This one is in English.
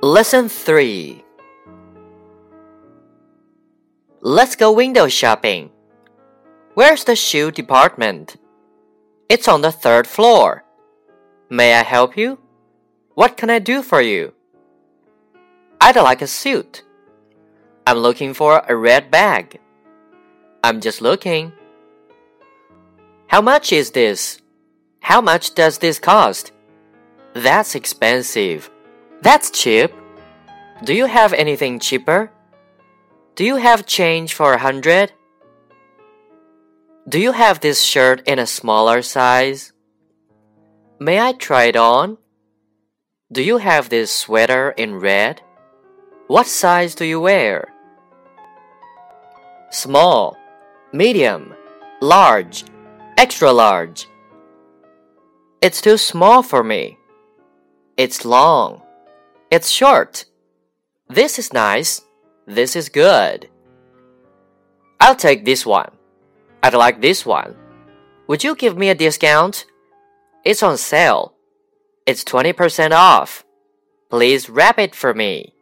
Lesson 3 Let's go window shopping. Where's the shoe department? It's on the third floor. May I help you? What can I do for you? I'd like a suit. I'm looking for a red bag. I'm just looking. How much is this? How much does this cost? That's expensive. That's cheap. Do you have anything cheaper? Do you have change for a hundred? Do you have this shirt in a smaller size? May I try it on? Do you have this sweater in red? What size do you wear? Small, medium, large, extra large. It's too small for me. It's long. It's short. This is nice. This is good. I'll take this one. I'd like this one. Would you give me a discount? It's on sale. It's 20% off. Please wrap it for me.